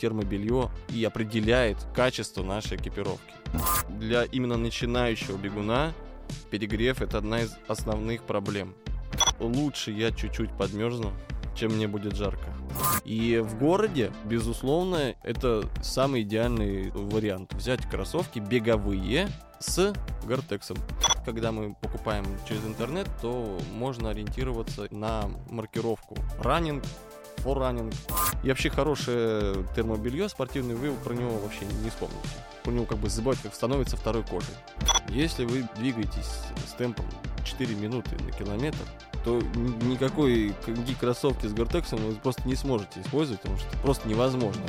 термобелье и определяет качество нашей экипировки. Для именно начинающего бегуна перегрев это одна из основных проблем. Лучше я чуть-чуть подмерзну, чем мне будет жарко. И в городе, безусловно, это самый идеальный вариант. Взять кроссовки беговые с гортексом. Когда мы покупаем через интернет, то можно ориентироваться на маркировку раннинг, форранинг. И вообще хорошее термобелье спортивное, вы про него вообще не вспомните. Про него как бы забывать, как становится второй кожей. Если вы двигаетесь с темпом 4 минуты на километр, то никакой кроссовки с гортексом вы просто не сможете использовать, потому что просто невозможно.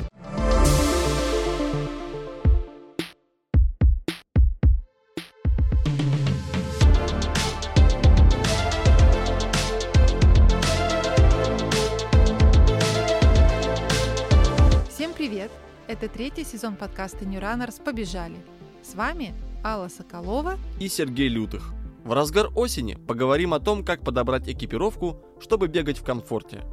Привет! Это третий сезон подкаста New Runners «Побежали». С вами Алла Соколова и Сергей Лютых. В разгар осени поговорим о том, как подобрать экипировку, чтобы бегать в комфорте.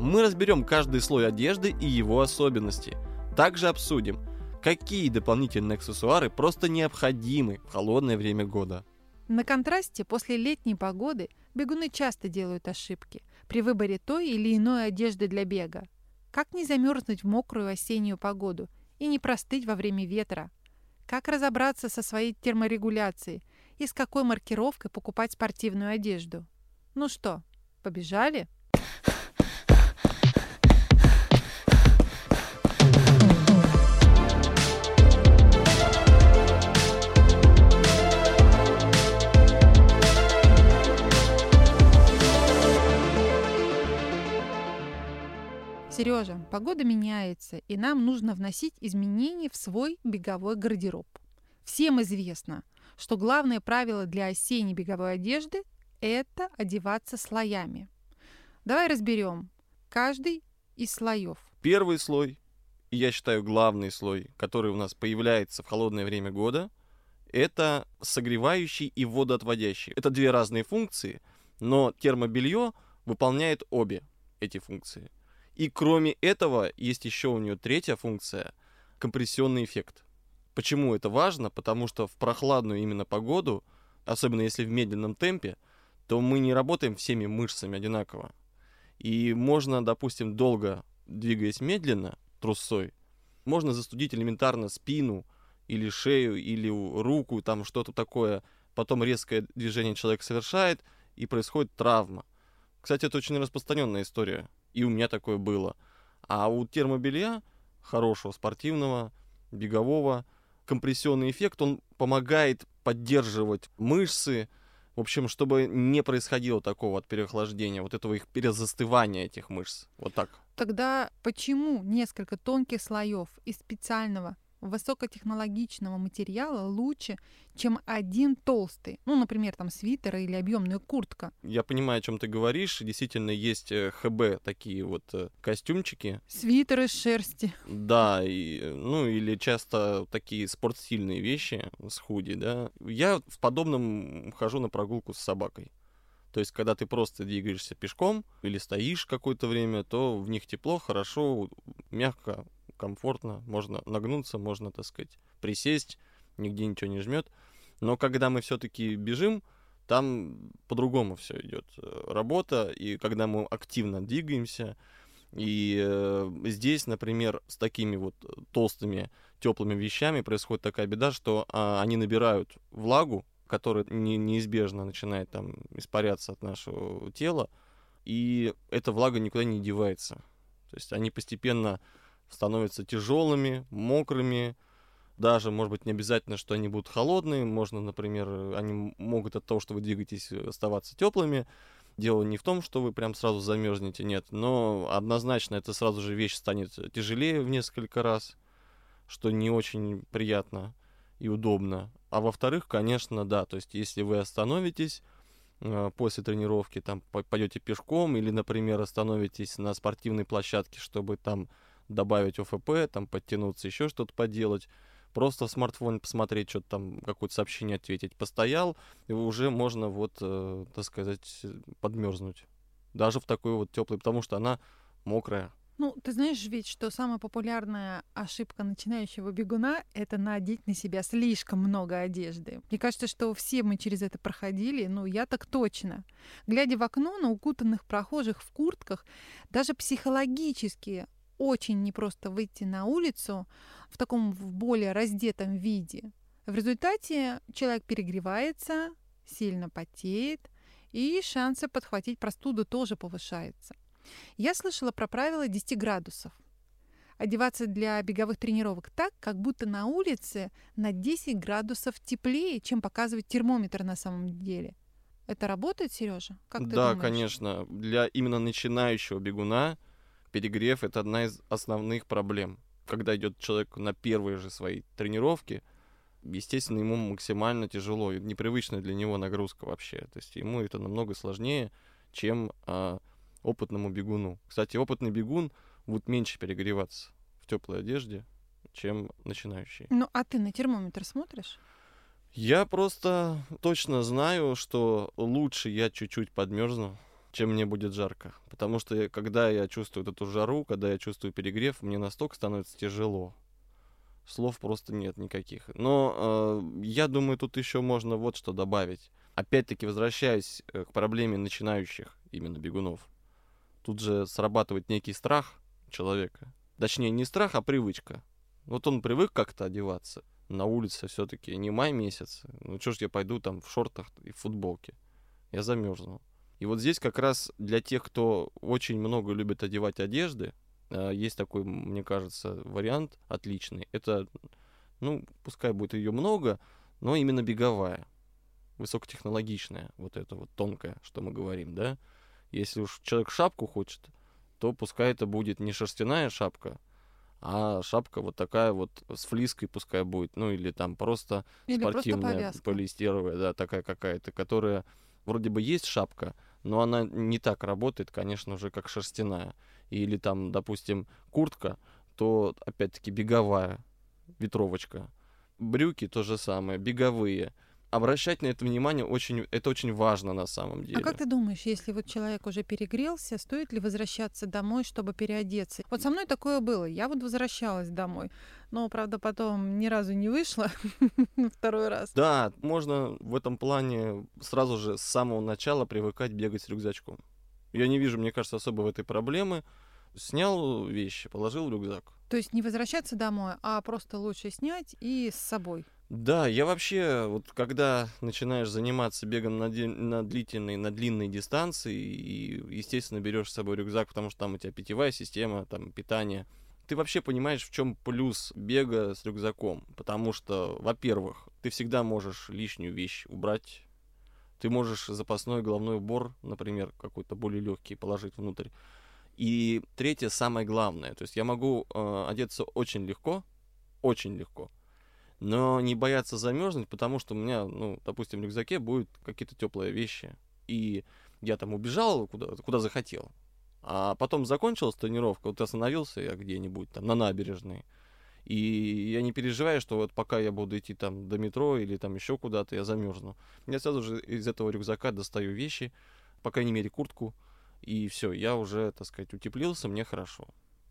Мы разберем каждый слой одежды и его особенности. Также обсудим, какие дополнительные аксессуары просто необходимы в холодное время года. На контрасте после летней погоды бегуны часто делают ошибки при выборе той или иной одежды для бега. Как не замерзнуть в мокрую осеннюю погоду и не простыть во время ветра? Как разобраться со своей терморегуляцией и с какой маркировкой покупать спортивную одежду? Ну что, побежали? Сережа, погода меняется, и нам нужно вносить изменения в свой беговой гардероб. Всем известно, что главное правило для осенней беговой одежды – это одеваться слоями. Давай разберем каждый из слоев. Первый слой, и я считаю главный слой, который у нас появляется в холодное время года, это согревающий и водоотводящий. Это две разные функции, но термобелье выполняет обе эти функции – и кроме этого, есть еще у нее третья функция — компрессионный эффект. Почему это важно? Потому что в прохладную именно погоду, особенно если в медленном темпе, то мы не работаем всеми мышцами одинаково. И можно, допустим, долго двигаясь медленно, трусой, можно застудить элементарно спину или шею, или руку, там что-то такое. Потом резкое движение человек совершает, и происходит травма. Кстати, это очень распространенная история и у меня такое было. А у термобелья хорошего, спортивного, бегового, компрессионный эффект, он помогает поддерживать мышцы, в общем, чтобы не происходило такого от переохлаждения, вот этого их перезастывания этих мышц. Вот так. Тогда почему несколько тонких слоев из специального высокотехнологичного материала лучше, чем один толстый. Ну, например, там свитер или объемная куртка. Я понимаю, о чем ты говоришь. Действительно, есть э, ХБ такие вот э, костюмчики. Свитер из шерсти. Да, и, ну или часто такие спортстильные вещи с худи, да. Я в подобном хожу на прогулку с собакой. То есть, когда ты просто двигаешься пешком или стоишь какое-то время, то в них тепло, хорошо, мягко, комфортно, можно нагнуться, можно, так сказать, присесть, нигде ничего не жмет. Но когда мы все-таки бежим, там по-другому все идет э, работа, и когда мы активно двигаемся, и э, здесь, например, с такими вот толстыми теплыми вещами происходит такая беда, что а, они набирают влагу, которая не, неизбежно начинает там испаряться от нашего тела, и эта влага никуда не девается. То есть они постепенно становятся тяжелыми, мокрыми, даже, может быть, не обязательно, что они будут холодные, можно, например, они могут от того, что вы двигаетесь, оставаться теплыми. Дело не в том, что вы прям сразу замерзнете, нет, но однозначно это сразу же вещь станет тяжелее в несколько раз, что не очень приятно и удобно. А во-вторых, конечно, да, то есть если вы остановитесь э, после тренировки, там пойдете пешком или, например, остановитесь на спортивной площадке, чтобы там добавить ОФП, там подтянуться, еще что-то поделать, просто в смартфоне посмотреть, что-то там, какое-то сообщение ответить, постоял, и уже можно вот, э, так сказать, подмерзнуть. Даже в такой вот теплый, потому что она мокрая, Ну, ты знаешь ведь, что самая популярная ошибка начинающего бегуна — это надеть на себя слишком много одежды. Мне кажется, что все мы через это проходили, ну, я так точно. Глядя в окно на укутанных прохожих в куртках, даже психологически очень непросто выйти на улицу в таком в более раздетом виде. В результате человек перегревается, сильно потеет, и шансы подхватить простуду тоже повышаются. Я слышала про правило 10 градусов. Одеваться для беговых тренировок так, как будто на улице на 10 градусов теплее, чем показывает термометр на самом деле. Это работает, Сережа? Как ты да, думаешь? конечно. Для именно начинающего бегуна перегрев это одна из основных проблем. Когда идет человек на первые же свои тренировки, естественно, ему максимально тяжело, непривычная для него нагрузка вообще. То есть ему это намного сложнее, чем а, опытному бегуну. Кстати, опытный бегун будет меньше перегреваться в теплой одежде, чем начинающий. Ну, а ты на термометр смотришь? Я просто точно знаю, что лучше я чуть-чуть подмерзну, чем мне будет жарко. Потому что когда я чувствую эту жару, когда я чувствую перегрев, мне настолько становится тяжело. Слов просто нет никаких. Но э, я думаю, тут еще можно вот что добавить. Опять-таки, возвращаясь э, к проблеме начинающих именно бегунов. Тут же срабатывает некий страх человека. Точнее, не страх, а привычка. Вот он привык как-то одеваться. На улице все-таки не май месяц. Ну что ж я пойду там в шортах и в футболке. Я замерзну. И вот здесь как раз для тех, кто очень много любит одевать одежды, э, есть такой, мне кажется, вариант отличный. Это, ну, пускай будет ее много, но именно беговая, высокотехнологичная, вот это вот тонкая, что мы говорим, да. Если уж человек шапку хочет, то пускай это будет не шерстяная шапка, а шапка вот такая вот с флиской пускай будет, ну или там просто Или просто спортивная, повязка. полиэстеровая, да, такая какая-то, которая вроде бы есть шапка, но она не так работает, конечно же, как шерстяная. Или там, допустим, куртка, то опять-таки беговая ветровочка. Брюки то же самое, беговые. Обращать на это внимание очень, это очень важно на самом деле. А как ты думаешь, если вот человек уже перегрелся, стоит ли возвращаться домой, чтобы переодеться? Вот со мной такое было. Я вот возвращалась домой, но, правда, потом ни разу не вышла второй раз. Да, можно в этом плане сразу же с самого начала привыкать бегать с рюкзачком. Я не вижу, мне кажется, особо в этой проблемы. Снял вещи, положил в рюкзак. То есть не возвращаться домой, а просто лучше снять и с собой. Да, я вообще, вот когда начинаешь заниматься бегом на, ди- на длительной, на длинной дистанции, и, естественно, берешь с собой рюкзак, потому что там у тебя питьевая система, там питание, ты вообще понимаешь, в чем плюс бега с рюкзаком. Потому что, во-первых, ты всегда можешь лишнюю вещь убрать. Ты можешь запасной головной убор, например, какой-то более легкий положить внутрь. И третье, самое главное, то есть я могу э, одеться очень легко, очень легко, но не бояться замерзнуть, потому что у меня, ну, допустим, в рюкзаке будут какие-то теплые вещи. И я там убежал куда, куда захотел. А потом закончилась тренировка, вот остановился я где-нибудь там на набережной. И я не переживаю, что вот пока я буду идти там до метро или там еще куда-то, я замерзну. Я сразу же из этого рюкзака достаю вещи, по крайней мере куртку, и все, я уже, так сказать, утеплился, мне хорошо.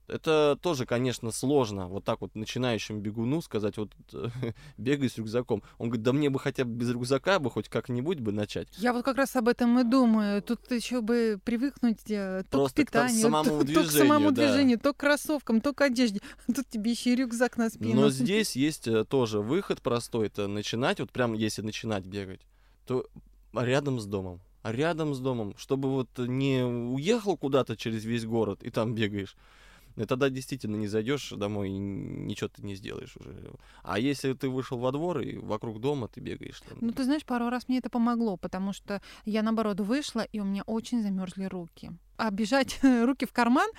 Это тоже, конечно, сложно вот так вот начинающему бегуну сказать, вот бегай с рюкзаком. Он говорит, да мне бы хотя бы без рюкзака бы хоть как-нибудь бы начать. Я вот как раз об этом и думаю. Тут еще бы привыкнуть э, то Просто к к питанию, самому то, то к самому движению, да. движению, то к кроссовкам, то к одежде. Тут тебе еще и рюкзак на спину. Но здесь есть э, тоже выход простой, это начинать, вот прям если начинать бегать, то рядом с домом. Рядом с домом, чтобы вот не уехал куда-то через весь город и там бегаешь. И тогда действительно не зайдешь домой и ничего ты не сделаешь уже. А если ты вышел во двор и вокруг дома ты бегаешь там. Ну, ты знаешь, пару раз мне это помогло, потому что я, наоборот, вышла, и у меня очень замерзли руки. А бежать руки в карман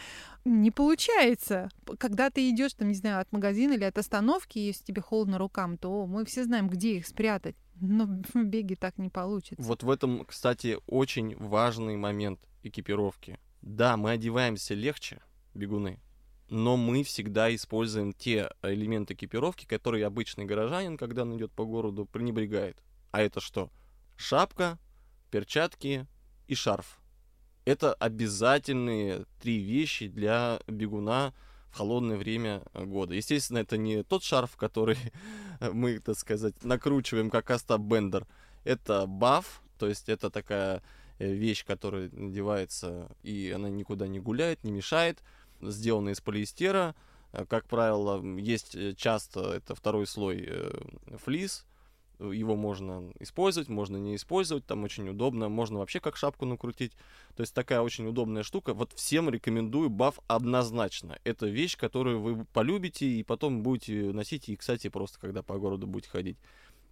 не получается. Когда ты идешь, там, не знаю, от магазина или от остановки, и если тебе холодно рукам, то мы все знаем, где их спрятать. Но в беге так не получится. Вот в этом, кстати, очень важный момент экипировки. Да, мы одеваемся легче, бегуны, но мы всегда используем те элементы экипировки, которые обычный горожанин, когда он идет по городу, пренебрегает. А это что? Шапка, перчатки и шарф. Это обязательные три вещи для бегуна в холодное время года. Естественно, это не тот шарф, который мы, так сказать, накручиваем, как Остап Бендер. Это баф, то есть это такая э, вещь, которая надевается, и она никуда не гуляет, не мешает. Сделана из полиэстера. Э, как правило, есть э, часто это второй слой флис, его можно использовать, можно не использовать, там очень удобно, можно вообще как шапку накрутить. То есть такая очень удобная штука. Вот всем рекомендую баф однозначно. Это вещь, которую вы полюбите и потом будете носить, и, кстати, просто когда по городу будете ходить.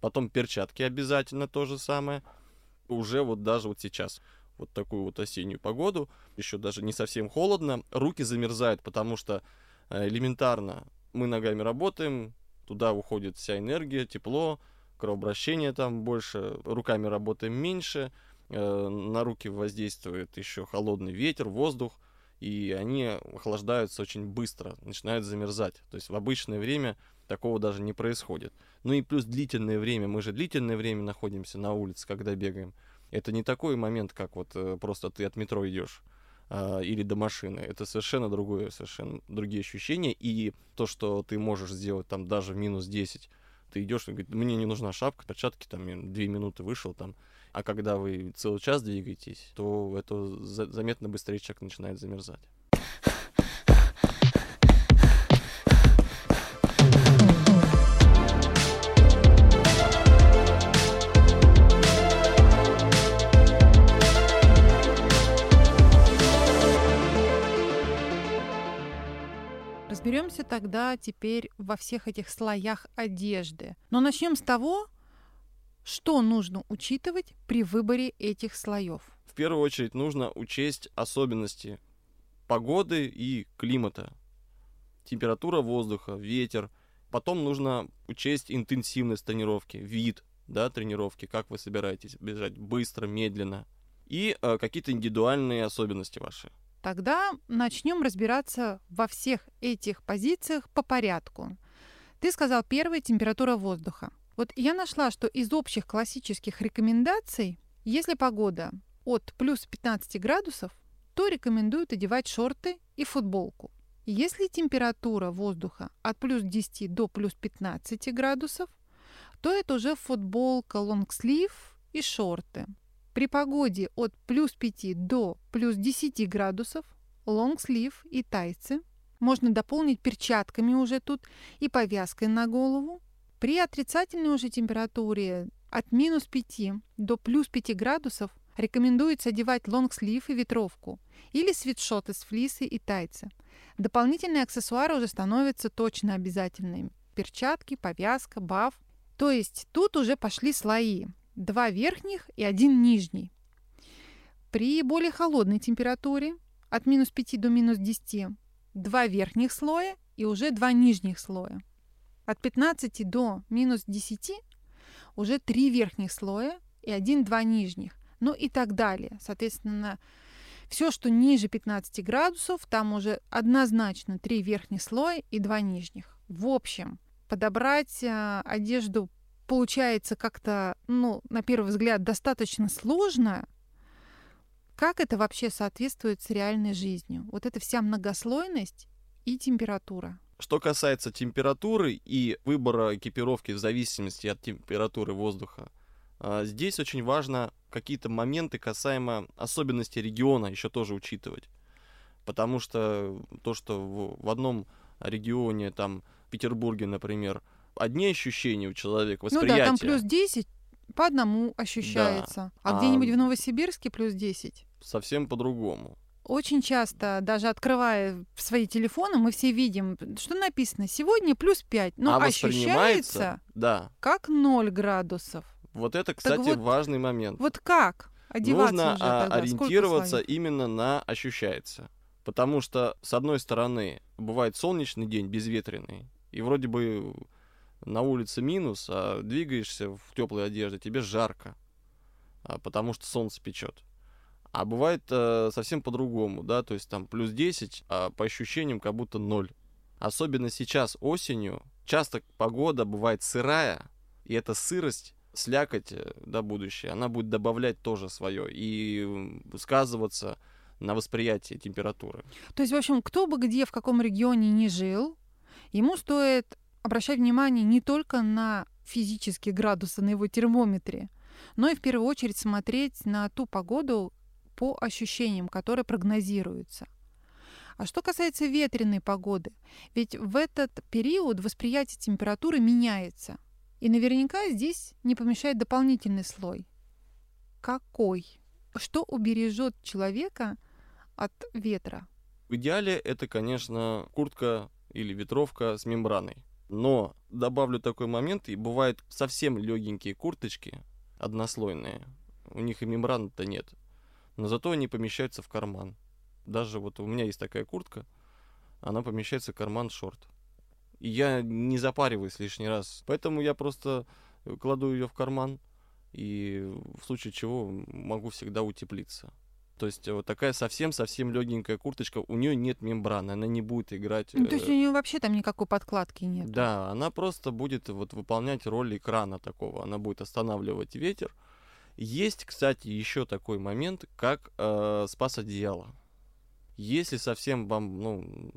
Потом перчатки обязательно то же самое. Уже вот даже вот сейчас вот такую вот осеннюю погоду, еще даже не совсем холодно, руки замерзают, потому что э, элементарно мы ногами работаем, туда уходит вся энергия, тепло, кровообращение там больше, руками работаем меньше, э, на руки воздействует еще холодный ветер, воздух, и они охлаждаются очень быстро, начинают замерзать. То есть в обычное время такого даже не происходит. Ну и плюс длительное время, мы же длительное время находимся на улице, когда бегаем. Это не такой момент, как вот э, просто ты от метро идешь а, или до машины. Это совершенно другое, совершенно другие ощущения. И то, что ты можешь сделать там даже в минус 10 ты идешь, говорит, мне не нужна шапка, перчатки, там, две минуты вышел, там. А когда вы целый час двигаетесь, то это заметно быстрее человек начинает замерзать. Разберемся тогда теперь во всех этих слоях одежды. Но начнем с того, что нужно учитывать при выборе этих слоев. В первую очередь нужно учесть особенности погоды и климата. Температура воздуха, ветер. Потом нужно учесть интенсивность тренировки, вид да, тренировки, как вы собираетесь бежать быстро, медленно. И э, какие-то индивидуальные особенности ваши. Тогда начнем разбираться во всех этих позициях по порядку. Ты сказал первая температура воздуха. Вот я нашла, что из общих классических рекомендаций, если погода от плюс 15 градусов, то рекомендуют одевать шорты и футболку. Если температура воздуха от плюс 10 до плюс 15 градусов, то это уже футболка, лонгслив и шорты. При погоде от плюс 5 до плюс 10 градусов лонгслив и тайцы можно дополнить перчатками уже тут и повязкой на голову. При отрицательной уже температуре от минус 5 до плюс 5 градусов рекомендуется одевать лонгслив и ветровку или свитшот из флисы и тайцы. Дополнительные аксессуары уже становятся точно обязательными. Перчатки, повязка, баф. То есть тут уже пошли слои два верхних и один нижний. При более холодной температуре от минус 5 до минус 10 два верхних слоя и уже два нижних слоя. От 15 до минус 10 уже три верхних слоя и один-два нижних. Ну и так далее. Соответственно, все, что ниже 15 градусов, там уже однозначно три верхних слоя и два нижних. В общем, подобрать э, одежду получается как-то, ну, на первый взгляд, достаточно сложно, как это вообще соответствует с реальной жизнью? Вот эта вся многослойность и температура. Что касается температуры и выбора экипировки в зависимости от температуры воздуха, а, здесь очень важно какие-то моменты касаемо особенностей региона еще тоже учитывать. Потому что то, что в, одном регионе, там, Петербурге, например, одни ощущения у человека, восприятие. Ну да, там плюс 10 по одному ощущается. Да. А, а где-нибудь в Новосибирске плюс 10? Совсем по-другому. Очень часто, даже открывая свои телефоны, мы все видим, что написано сегодня плюс 5, но а ощущается да. как 0 градусов. Вот это, кстати, вот, важный момент. Вот как одеваться Нужно уже а, тогда? ориентироваться именно на ощущается. Потому что, с одной стороны, бывает солнечный день, безветренный, и вроде бы на улице минус, а двигаешься в теплой одежде, тебе жарко, а, потому что солнце печет. А бывает э, совсем по-другому, да, то есть там плюс 10, а по ощущениям как будто ноль. Особенно сейчас осенью часто погода бывает сырая, и эта сырость, слякоть, э, да, будущее, она будет добавлять тоже свое и сказываться на восприятие температуры. То есть, в общем, кто бы где, в каком регионе не жил, ему стоит обращать внимание не только на физические градусы на его термометре, но и в первую очередь смотреть на ту погоду по ощущениям, которые прогнозируются. А что касается ветреной погоды, ведь в этот период восприятие температуры меняется. И наверняка здесь не помешает дополнительный слой. Какой? Что убережет человека от ветра? В идеале это, конечно, куртка или ветровка с мембраной. Но добавлю такой момент, и бывают совсем легенькие курточки, однослойные. У них и мембраны-то нет. Но зато они помещаются в карман. Даже вот у меня есть такая куртка, она помещается в карман шорт. И я не запариваюсь лишний раз. Поэтому я просто кладу ее в карман, и в случае чего могу всегда утеплиться. То есть вот такая совсем-совсем легенькая курточка, у нее нет мембраны, она не будет играть. Ну, то есть у э, нее вообще там никакой подкладки нет. Да, она просто будет вот выполнять роль экрана такого, она будет останавливать ветер. Есть, кстати, еще такой момент, как э, спас одеяло. Если совсем вам, ну,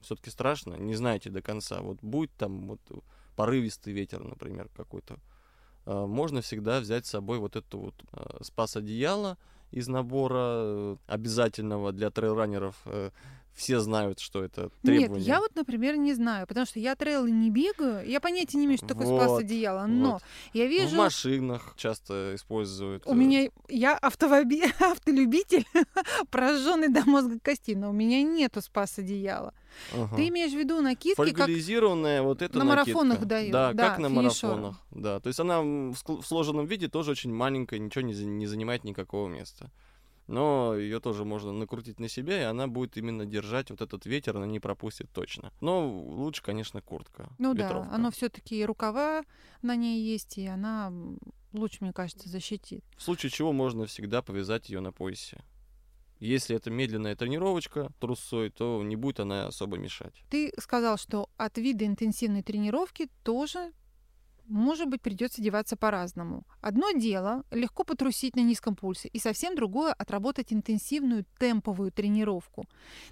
все-таки страшно, не знаете до конца, вот будет там вот порывистый ветер, например, какой-то, э, можно всегда взять с собой вот это вот э, спас одеяло из набора э, обязательного для трейлранеров. Э, все знают, что это требование. Нет, я вот, например, не знаю, потому что я трейлы не бегаю, я понятия не имею, что такое Вот, спас одеяло, но вот. я В вижу... машинах часто используют. У э, меня я автовоби... автолюбитель, прожженный до мозга костей, но у меня нету спас одеяла. ага. Ты имеешь в виду накидки, как Фольгализированная вот эта на марафонах накидка. дают, Да, да, как на финишерам. марафонах. Да, то есть она в в сложенном виде тоже очень маленькая, ничего не, не занимает никакого места. Но ее тоже можно накрутить на себя, и она будет именно держать вот этот ветер, она не пропустит точно. Но лучше, конечно, куртка. Ну да, ветровка. оно все-таки рукава на ней есть, и она м, лучше, мне кажется, защитит. В случае чего можно всегда повязать ее на поясе. Если это медленная тренировочка трусой, то не будет она особо мешать. Ты сказал, что от вида интенсивной тренировки тоже, может быть, придется деваться по-разному. Одно дело легко потрусить на низком пульсе, и совсем другое отработать интенсивную темповую тренировку.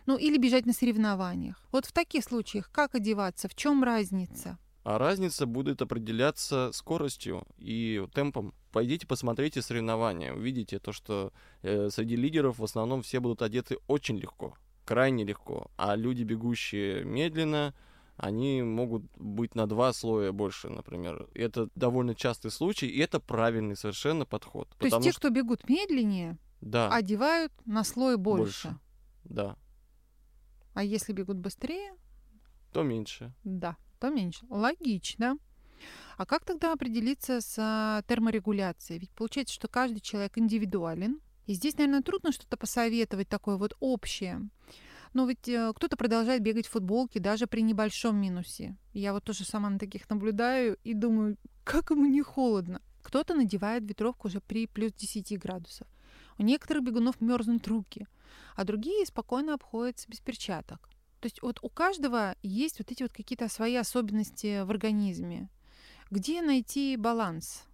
Ну или бежать на соревнованиях. Вот в таких случаях как одеваться, в чем разница? А разница будет определяться скоростью и темпом. Пойдите посмотрите соревнования, увидите то, что э, среди лидеров в основном все будут одеты очень легко, крайне легко, а люди, бегущие медленно, они могут быть на два слоя больше, например. Это довольно частый случай, и это правильный совершенно подход. То есть те, что, кто бегут медленнее, да, одевают на слой больше. Больше. да, А если бегут быстрее, то меньше. да, то меньше. Логично. А как тогда определиться с а, терморегуляцией? Ведь получается, что каждый человек индивидуален. И здесь, наверное, трудно что-то посоветовать такое вот общее. Но ведь э, кто-то продолжает бегать в футболке даже при небольшом минусе. Я вот тоже сама на таких наблюдаю и думаю, как ему не холодно. Кто-то надевает ветровку уже при плюс 10 градусов. У некоторых бегунов мерзнут руки, а другие спокойно обходятся без перчаток. То есть вот у каждого есть вот эти вот какие-то свои особенности в организме. Где найти баланс?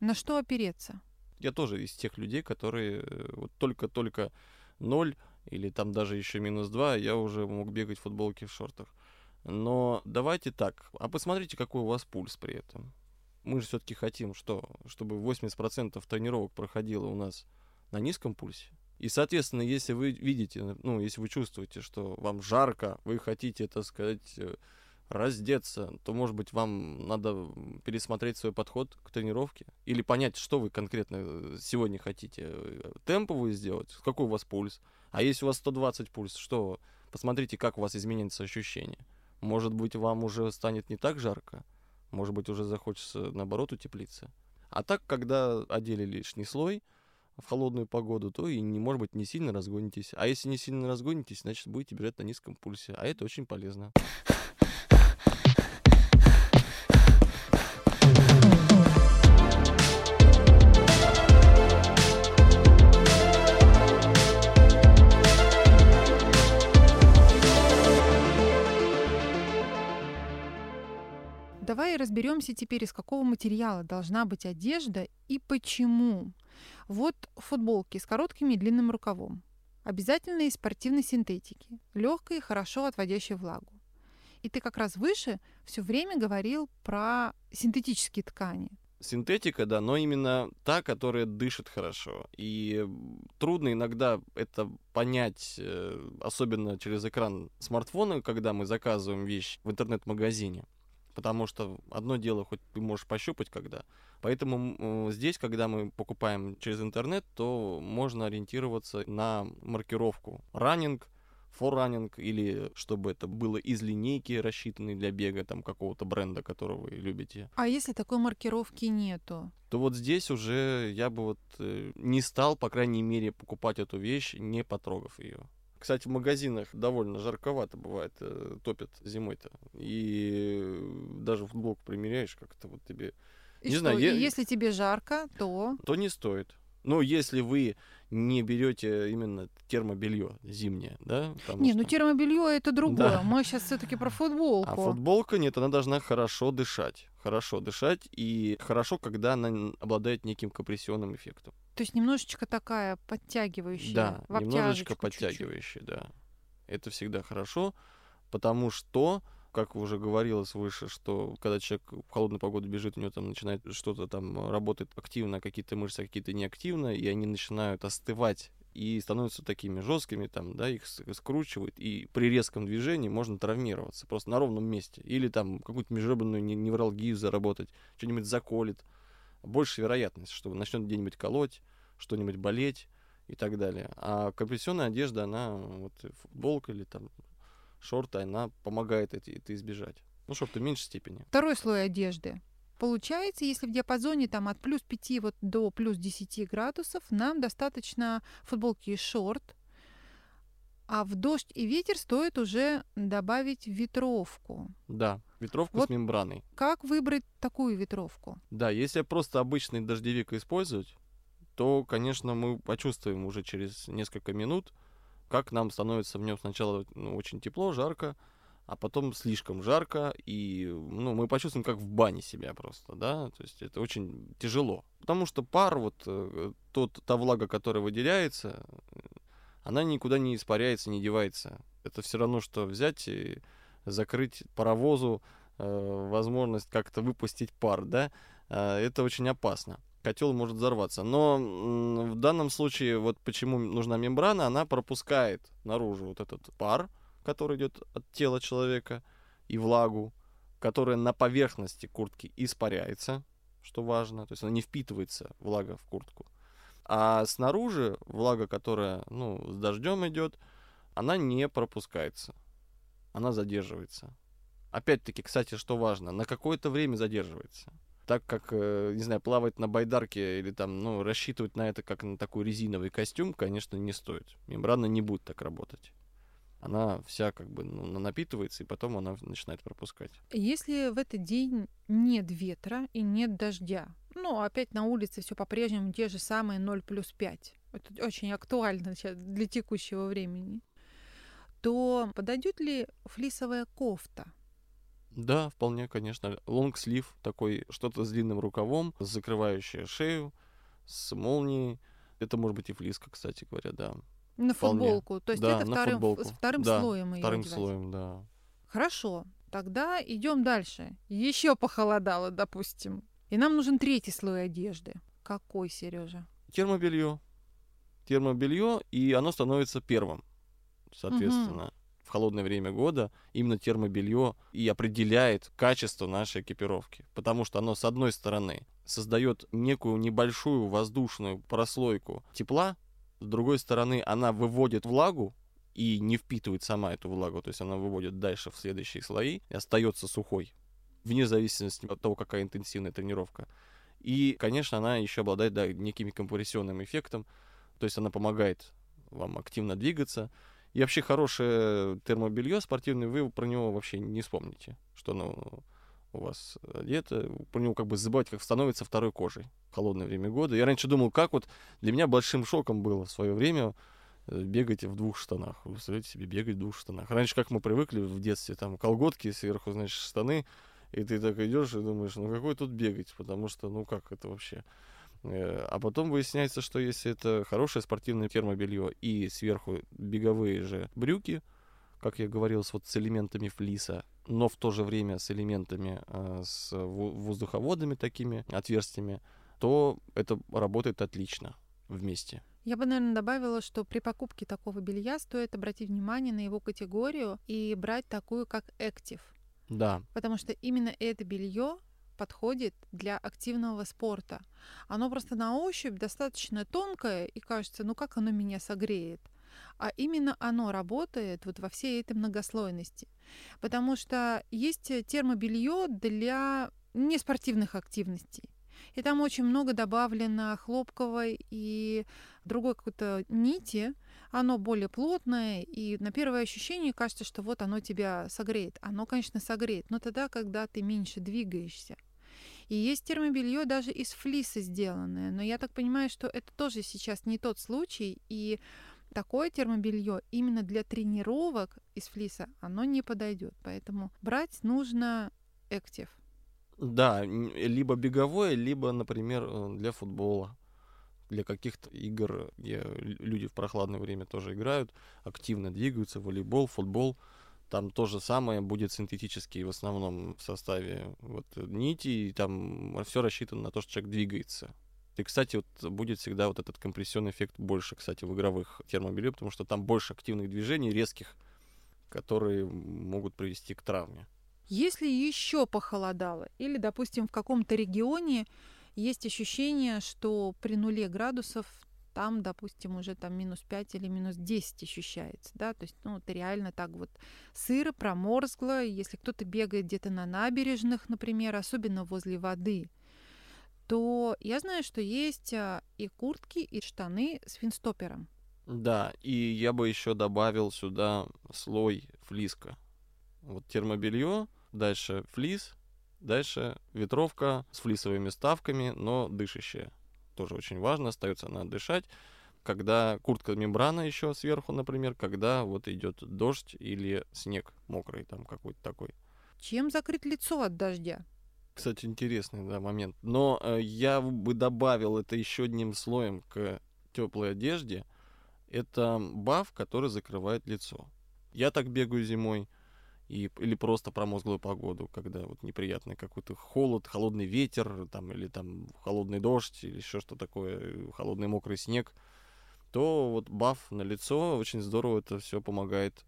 На что опереться? Я тоже из тех людей, которые э, вот только-только ноль или там даже еще минус два, я уже мог бегать в футболке в шортах. Но давайте так, а посмотрите, какой у вас пульс при этом. Мы же все-таки хотим, что, чтобы 80% тренировок проходило у нас на низком пульсе. И, соответственно, если вы видите, ну, если вы чувствуете, что вам жарко, вы хотите, так сказать, э, раздеться, то, может быть, вам надо пересмотреть свой подход к тренировке или понять, что вы конкретно э, сегодня хотите. Э, Темповую сделать, какой у вас пульс. А если у вас 120 пульс, что? Посмотрите, как у вас изменится ощущение. Может быть, вам уже станет не так жарко, может быть, уже захочется, наоборот, утеплиться. А так, когда одели лишний слой в холодную погоду, то и, не, может быть, не сильно разгонитесь. А если не сильно разгонитесь, значит, будете бежать на низком пульсе. А это очень полезно. Давай разберемся теперь, из какого материала должна быть одежда и почему. Вот футболки с коротким и длинным рукавом. обязательно из спортивной синтетики, легкой и хорошо отводящей влагу. И ты как раз выше все время говорил про синтетические ткани. Синтетика, да, но именно та, которая дышит хорошо. И трудно иногда это понять, э, особенно через экран смартфона, когда мы заказываем вещь в интернет-магазине. Потому что одно дело, хоть ты можешь пощупать когда. Поэтому здесь, когда мы покупаем через интернет, то можно ориентироваться на маркировку. Раннинг — форранинг или чтобы это было из линейки, рассчитанной для бега там какого-то бренда, которого вы любите. А если такой маркировки нету? То вот здесь уже я бы вот э, не стал, по крайней мере, покупать эту вещь, не потрогав ее. Кстати, в магазинах довольно жарковато бывает, э, топят зимой-то. И даже футболку примеряешь, как-то вот тебе... И не что, знаю, я... если тебе жарко, то... То не стоит. Но если вы не берете именно термобелье зимнее, да? Не, ну что... ну термобелье это другое. Да. Мы сейчас все-таки про футболку. А футболка нет, она должна хорошо дышать. Хорошо дышать и хорошо, когда она обладает неким компрессионным эффектом. То есть немножечко такая подтягивающая. Да, немножечко подтягивающая, да. Это всегда хорошо, потому что как уже говорилось выше, что когда человек в холодную погоду бежит, у него там начинает что-то там работать активно, какие-то мышцы, какие-то неактивно, и они начинают остывать и становятся такими жесткими, там, да, их скручивают, и при резком движении можно травмироваться просто на ровном месте. Или там какую-то межреберную невралгию заработать, что-нибудь заколет. Больше вероятность, что начнет где-нибудь колоть, что-нибудь болеть и так далее. А компрессионная одежда, она вот футболка или там шорты, она помогает это, это избежать. Ну, шорты в меньшей степени. Второй слой одежды. Получается, если в диапазоне там от плюс 5 вот до плюс 10 градусов, нам достаточно футболки и шорт, а в дождь и ветер стоит уже добавить ветровку. Да, ветровку вот с мембраной. Как выбрать такую ветровку? Да, если просто обычный дождевик использовать, то, конечно, мы почувствуем уже через несколько минут, как нам становится в нем сначала ну, очень тепло, жарко, а потом слишком жарко, и ну, мы почувствуем, как в бане себя просто, да, то есть это очень тяжело. Потому что пар, вот э, тот, та влага, которая выделяется, она никуда не испаряется, не девается. Это все равно, что взять и закрыть паровозу э, возможность как-то выпустить пар, да, э, это очень опасно котел может взорваться. Но в данном случае, вот почему нужна мембрана, она пропускает наружу вот этот пар, который идет от тела человека, и влагу, которая на поверхности куртки испаряется, что важно, то есть она не впитывается, влага в куртку. А снаружи влага, которая ну, с дождем идет, она не пропускается, она задерживается. Опять-таки, кстати, что важно, на какое-то время задерживается так как, э, не знаю, плавать на байдарке или там, ну, рассчитывать на это как на такой резиновый костюм, конечно, не стоит. Мембрана не будет так работать. Она вся как бы ну, напитывается, и потом она начинает пропускать. Если в этот день нет ветра и нет дождя, ну, опять на улице все по-прежнему те же самые 0 плюс 5, это очень актуально сейчас для текущего времени, то подойдет ли флисовая кофта? Да, вполне, конечно. Лонгслив такой, что-то с длинным рукавом, закрывающее шею, с молнией. Это может быть и флиска, кстати говоря, да. На вполне. футболку. То есть да, это вторым, футболку. вторым да, слоем Вторым слоем, да. Хорошо. Тогда идем дальше. Еще похолодало, допустим. И нам нужен третий слой одежды. Какой, Сережа? Термобелье. Термобелье, и оно становится первым. Соответственно. Угу в холодное время года именно термобелье и определяет качество нашей экипировки. Потому что оно, с одной стороны, создает некую небольшую воздушную прослойку тепла, с другой стороны, она выводит влагу и не впитывает сама эту влагу, то есть она выводит дальше в следующие слои и остается сухой, вне зависимости от того, какая интенсивная тренировка. И, конечно, она еще обладает да, неким компрессионным эффектом, то есть она помогает вам активно двигаться, и вообще хорошее термобелье спортивное, вы про него вообще не вспомните, что оно у вас одето. Про него как бы забывать, как становится второй кожей в холодное время года. Я раньше думал, как вот для меня большим шоком было в свое время э, бегать в двух штанах. Вы представляете себе, бегать в двух штанах. Раньше, как мы привыкли в детстве, там колготки, сверху, значит, штаны, и ты так идешь и думаешь, ну какой тут бегать, потому что, ну как это вообще? Э, а потом выясняется, что если это хорошее спортивное термобелье и сверху беговые же брюки, как я говорил, с, вот, с элементами флиса, но в то же время с элементами, э, с воздуховодными такими отверстиями, то это работает отлично вместе. Я бы, наверное, добавила, что при покупке такого белья стоит обратить внимание на его категорию и брать такую, как Active. Да. Потому что именно это белье подходит для активного спорта. Оно просто на ощупь достаточно тонкое и кажется, ну как оно меня согреет. А именно оно работает вот во всей этой многослойности. Потому что есть термобелье для неспортивных активностей. И там очень много добавлено хлопковой и другой какой-то нити. Оно более плотное, и на первое ощущение кажется, что вот оно тебя согреет. Оно, конечно, согреет, но тогда, когда ты меньше двигаешься. И есть термобелье даже из флиса сделанное, но я так понимаю, что это тоже сейчас не тот случай, и такое термобелье именно для тренировок из флиса оно не подойдет. Поэтому брать нужно Active. Да, либо беговое, либо, например, э, для футбола. Для каких-то игр, где люди в прохладное время тоже играют, активно двигаются, волейбол, футбол. Там то же самое будет синтетический в основном в составе вот, нити, и там все рассчитано на то, что человек двигается. И, кстати, вот будет всегда вот этот компрессионный эффект больше, кстати, в игровых термобелье, потому что там больше активных движений, резких, которые могут привести к травме. Если еще похолодало, или, допустим, в каком-то регионе есть ощущение, что при нуле градусов там, допустим, уже там минус 5 или минус 10 ощущается, да, то есть, ну, это реально так вот сыро, проморзгло, если кто-то бегает где-то на набережных, например, особенно возле воды, то я знаю, что есть а, и куртки, и штаны с финстопером. Да, и я бы еще добавил сюда слой флиска. Вот термобелье, Дальше флис, дальше ветровка с флисовыми ставками, но дышащая. Тоже очень важно, остается она дышать. Когда куртка мембрана еще сверху, например, когда вот идет дождь или снег мокрый там какой-то такой. Чем закрыть лицо от дождя? Кстати, интересный да, момент. Но э, я бы добавил это еще одним слоем к теплой одежде. Это баф, который закрывает лицо. Я так бегаю зимой и, или просто промозглую погоду, когда вот неприятный какой-то холод, холодный ветер, там, или там холодный дождь, или еще что такое, холодный мокрый снег, то вот баф на лицо очень здорово это все помогает.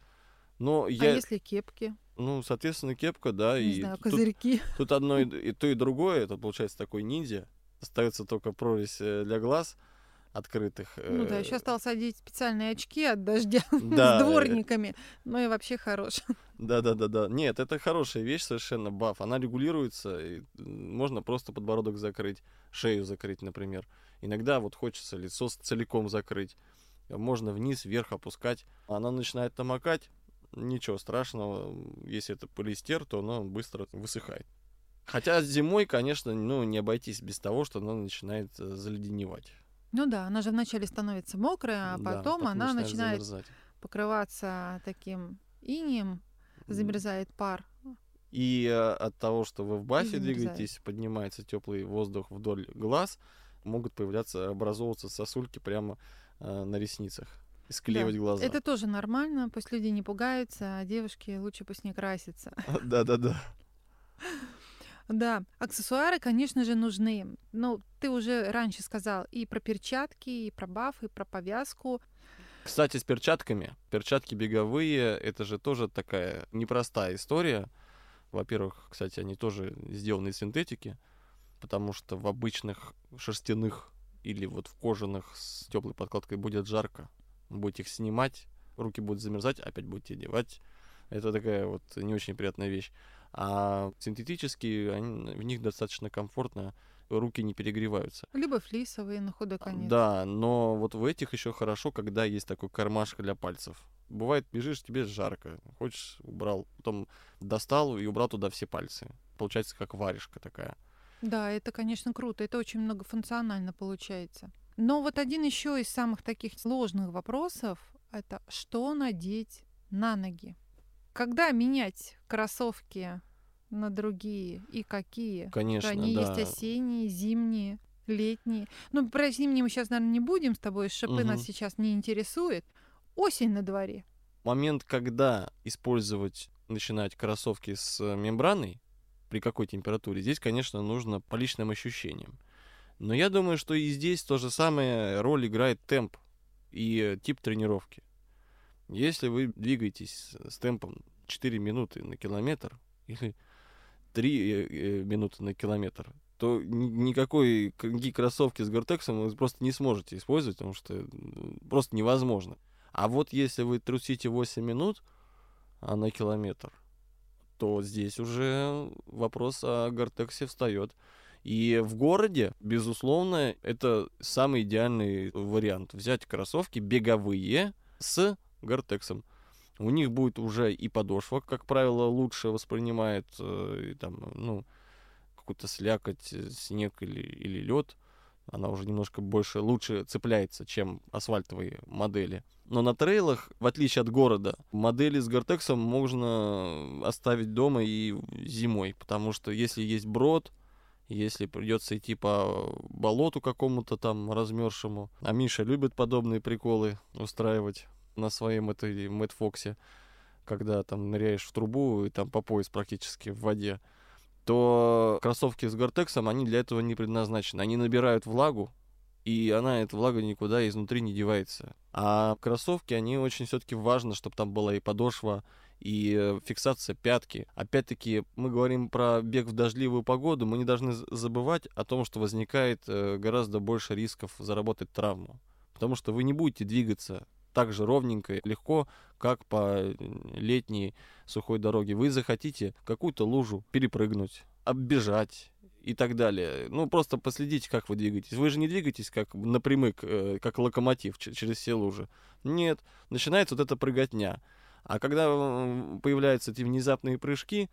Но а я... если кепки? Ну, соответственно, кепка, да. Не и знаю, козырьки. Тут, тут одно и, и то, и другое. Это получается такой ниндзя. Остается только прорезь э, для глаз — открытых. Ну да, еще э, осталось одеть специальные очки от дождя да, с дворниками. Ну и вообще хорош. Да-да-да-да. Нет, это хорошая вещь совершенно, баф. Она регулируется, и можно просто подбородок закрыть, шею закрыть, например. Иногда вот хочется лицо целиком закрыть. Можно вниз, вверх опускать. Она начинает намокать, ничего страшного. Если это полиэстер, то оно быстро высыхает. Хотя зимой, конечно, ну, не обойтись без того, что она начинает э, заледеневать. Ну да, она же вначале становится мокрая, а Да, потом потом она начинает начинает покрываться таким инием, замерзает пар. И э, от того, что вы в бафе двигаетесь, поднимается теплый воздух вдоль глаз, могут появляться, образовываться сосульки прямо э, на ресницах и склеивать глаза. Это тоже нормально, пусть люди не пугаются, а девушки лучше пусть не красятся. Да-да-да. Да, аксессуары, конечно же, нужны. Ну, ты уже раньше сказал и про перчатки, и про баф, и про повязку. Кстати, с перчатками. Перчатки беговые, это же тоже такая непростая история. Во-первых, кстати, они тоже сделаны из синтетики, потому что в обычных шерстяных или вот в кожаных с теплой подкладкой будет жарко. Будете их снимать, руки будут замерзать, опять будете одевать. Это такая вот не очень приятная вещь. А синтетические, они, в них достаточно комфортно, руки не перегреваются. Либо флисовые на худой конец. Да, но вот в этих еще хорошо, когда есть такой кармашек для пальцев. Бывает, бежишь, тебе жарко, хочешь, убрал, потом достал и убрал туда все пальцы. Получается, как варежка такая. Да, это, конечно, круто. Это очень многофункционально получается. Но вот один еще из самых таких сложных вопросов это что надеть на ноги? Когда менять кроссовки на другие и какие? Конечно, Они да. есть осенние, зимние. Летние. Ну, про зимние мы сейчас, наверное, не будем с тобой. Шипы Мгм. нас сейчас не интересует. Осень на дворе. Момент, когда использовать, начинать кроссовки с э, мембраной, при какой температуре, здесь, конечно, нужно по личным ощущениям. Но я думаю, что и здесь то же самое роль играет темп и э, тип тренировки. Если вы двигаетесь с темпом 4 минуты на километр или 3 минуты на километр, то ни- никакой, кроссовки с Гортексом вы просто не сможете использовать, потому что просто невозможно. А вот если вы трусите 8 минут а на километр, то здесь уже вопрос о Гортексе встает. И в городе, безусловно, это самый идеальный вариант. Взять кроссовки беговые с Гортексом. У них будет уже и подошва, как правило, лучше воспринимает э, там, ну, какую-то слякоть, э, снег или, или лед. Она уже немножко больше, лучше цепляется, чем асфальтовые модели. Но на трейлах, в отличие от города, модели с Гортексом можно оставить дома и зимой. Потому что если есть брод, если придется идти по болоту какому-то там размершему, а Миша любит подобные приколы устраивать на своем этой Мэтт Фоксе, когда там ныряешь в трубу и там по пояс практически в воде, то кроссовки с Гортексом, они для этого не предназначены. Они набирают влагу, и она, эта влага, никуда изнутри не девается. А кроссовки, они очень все-таки важно, чтобы там была и подошва, и э, фиксация пятки. Опять-таки, мы говорим про бег в дождливую погоду, мы не должны забывать о том, что возникает э, гораздо больше рисков заработать травму. Потому что вы не будете двигаться так же ровненько и легко, как по э, летней сухой дороге. Вы захотите какую-то лужу перепрыгнуть, оббежать и так далее. Ну, просто последите, как вы двигаетесь. Вы же не двигаетесь как напрямик, э, как локомотив через все лужи. Нет, начинается вот эта прыготня. А когда м, появляются эти внезапные прыжки,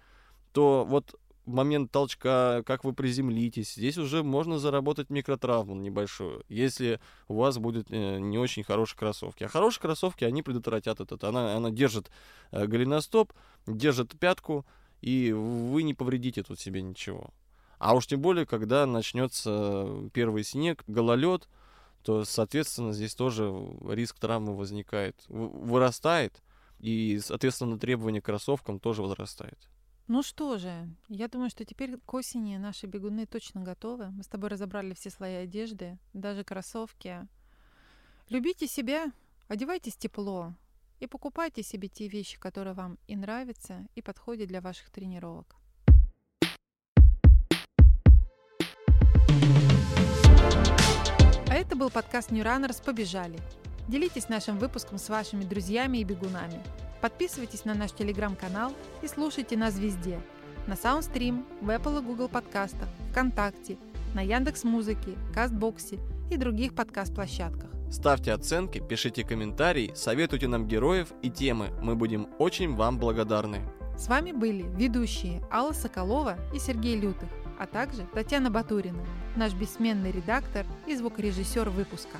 то вот момент толчка, как вы приземлитесь, здесь уже можно заработать микротравму небольшую, если у вас будет э, не очень хорошие кроссовки. А хорошие кроссовки, они предотвратят это. Она, она держит э, голеностоп, держит пятку, и вы не повредите тут себе ничего. А уж тем более, когда начнется первый снег, гололед, то, соответственно, здесь тоже риск травмы возникает, вырастает, и, соответственно, требования к кроссовкам тоже возрастает. Ну что же, я думаю, что теперь к осени наши бегуны точно готовы. Мы с тобой разобрали все слои одежды, даже кроссовки. Любите себя, одевайтесь тепло и покупайте себе те вещи, которые вам и нравятся, и подходят для ваших тренировок. А это был подкаст New Runners «Побежали». Делитесь нашим выпуском с вашими друзьями и бегунами. Подписывайтесь на наш телеграм-канал и слушайте нас везде. На Soundstream, в Apple и Google подкастах, ВКонтакте, на Яндекс Музыке, Кастбоксе и других подкаст-площадках. Ставьте оценки, пишите комментарии, советуйте нам героев и темы. Мы будем очень вам благодарны. С вами были ведущие Алла Соколова и Сергей Лютых, а также Татьяна Батурина, наш бессменный редактор и звукорежиссер выпуска.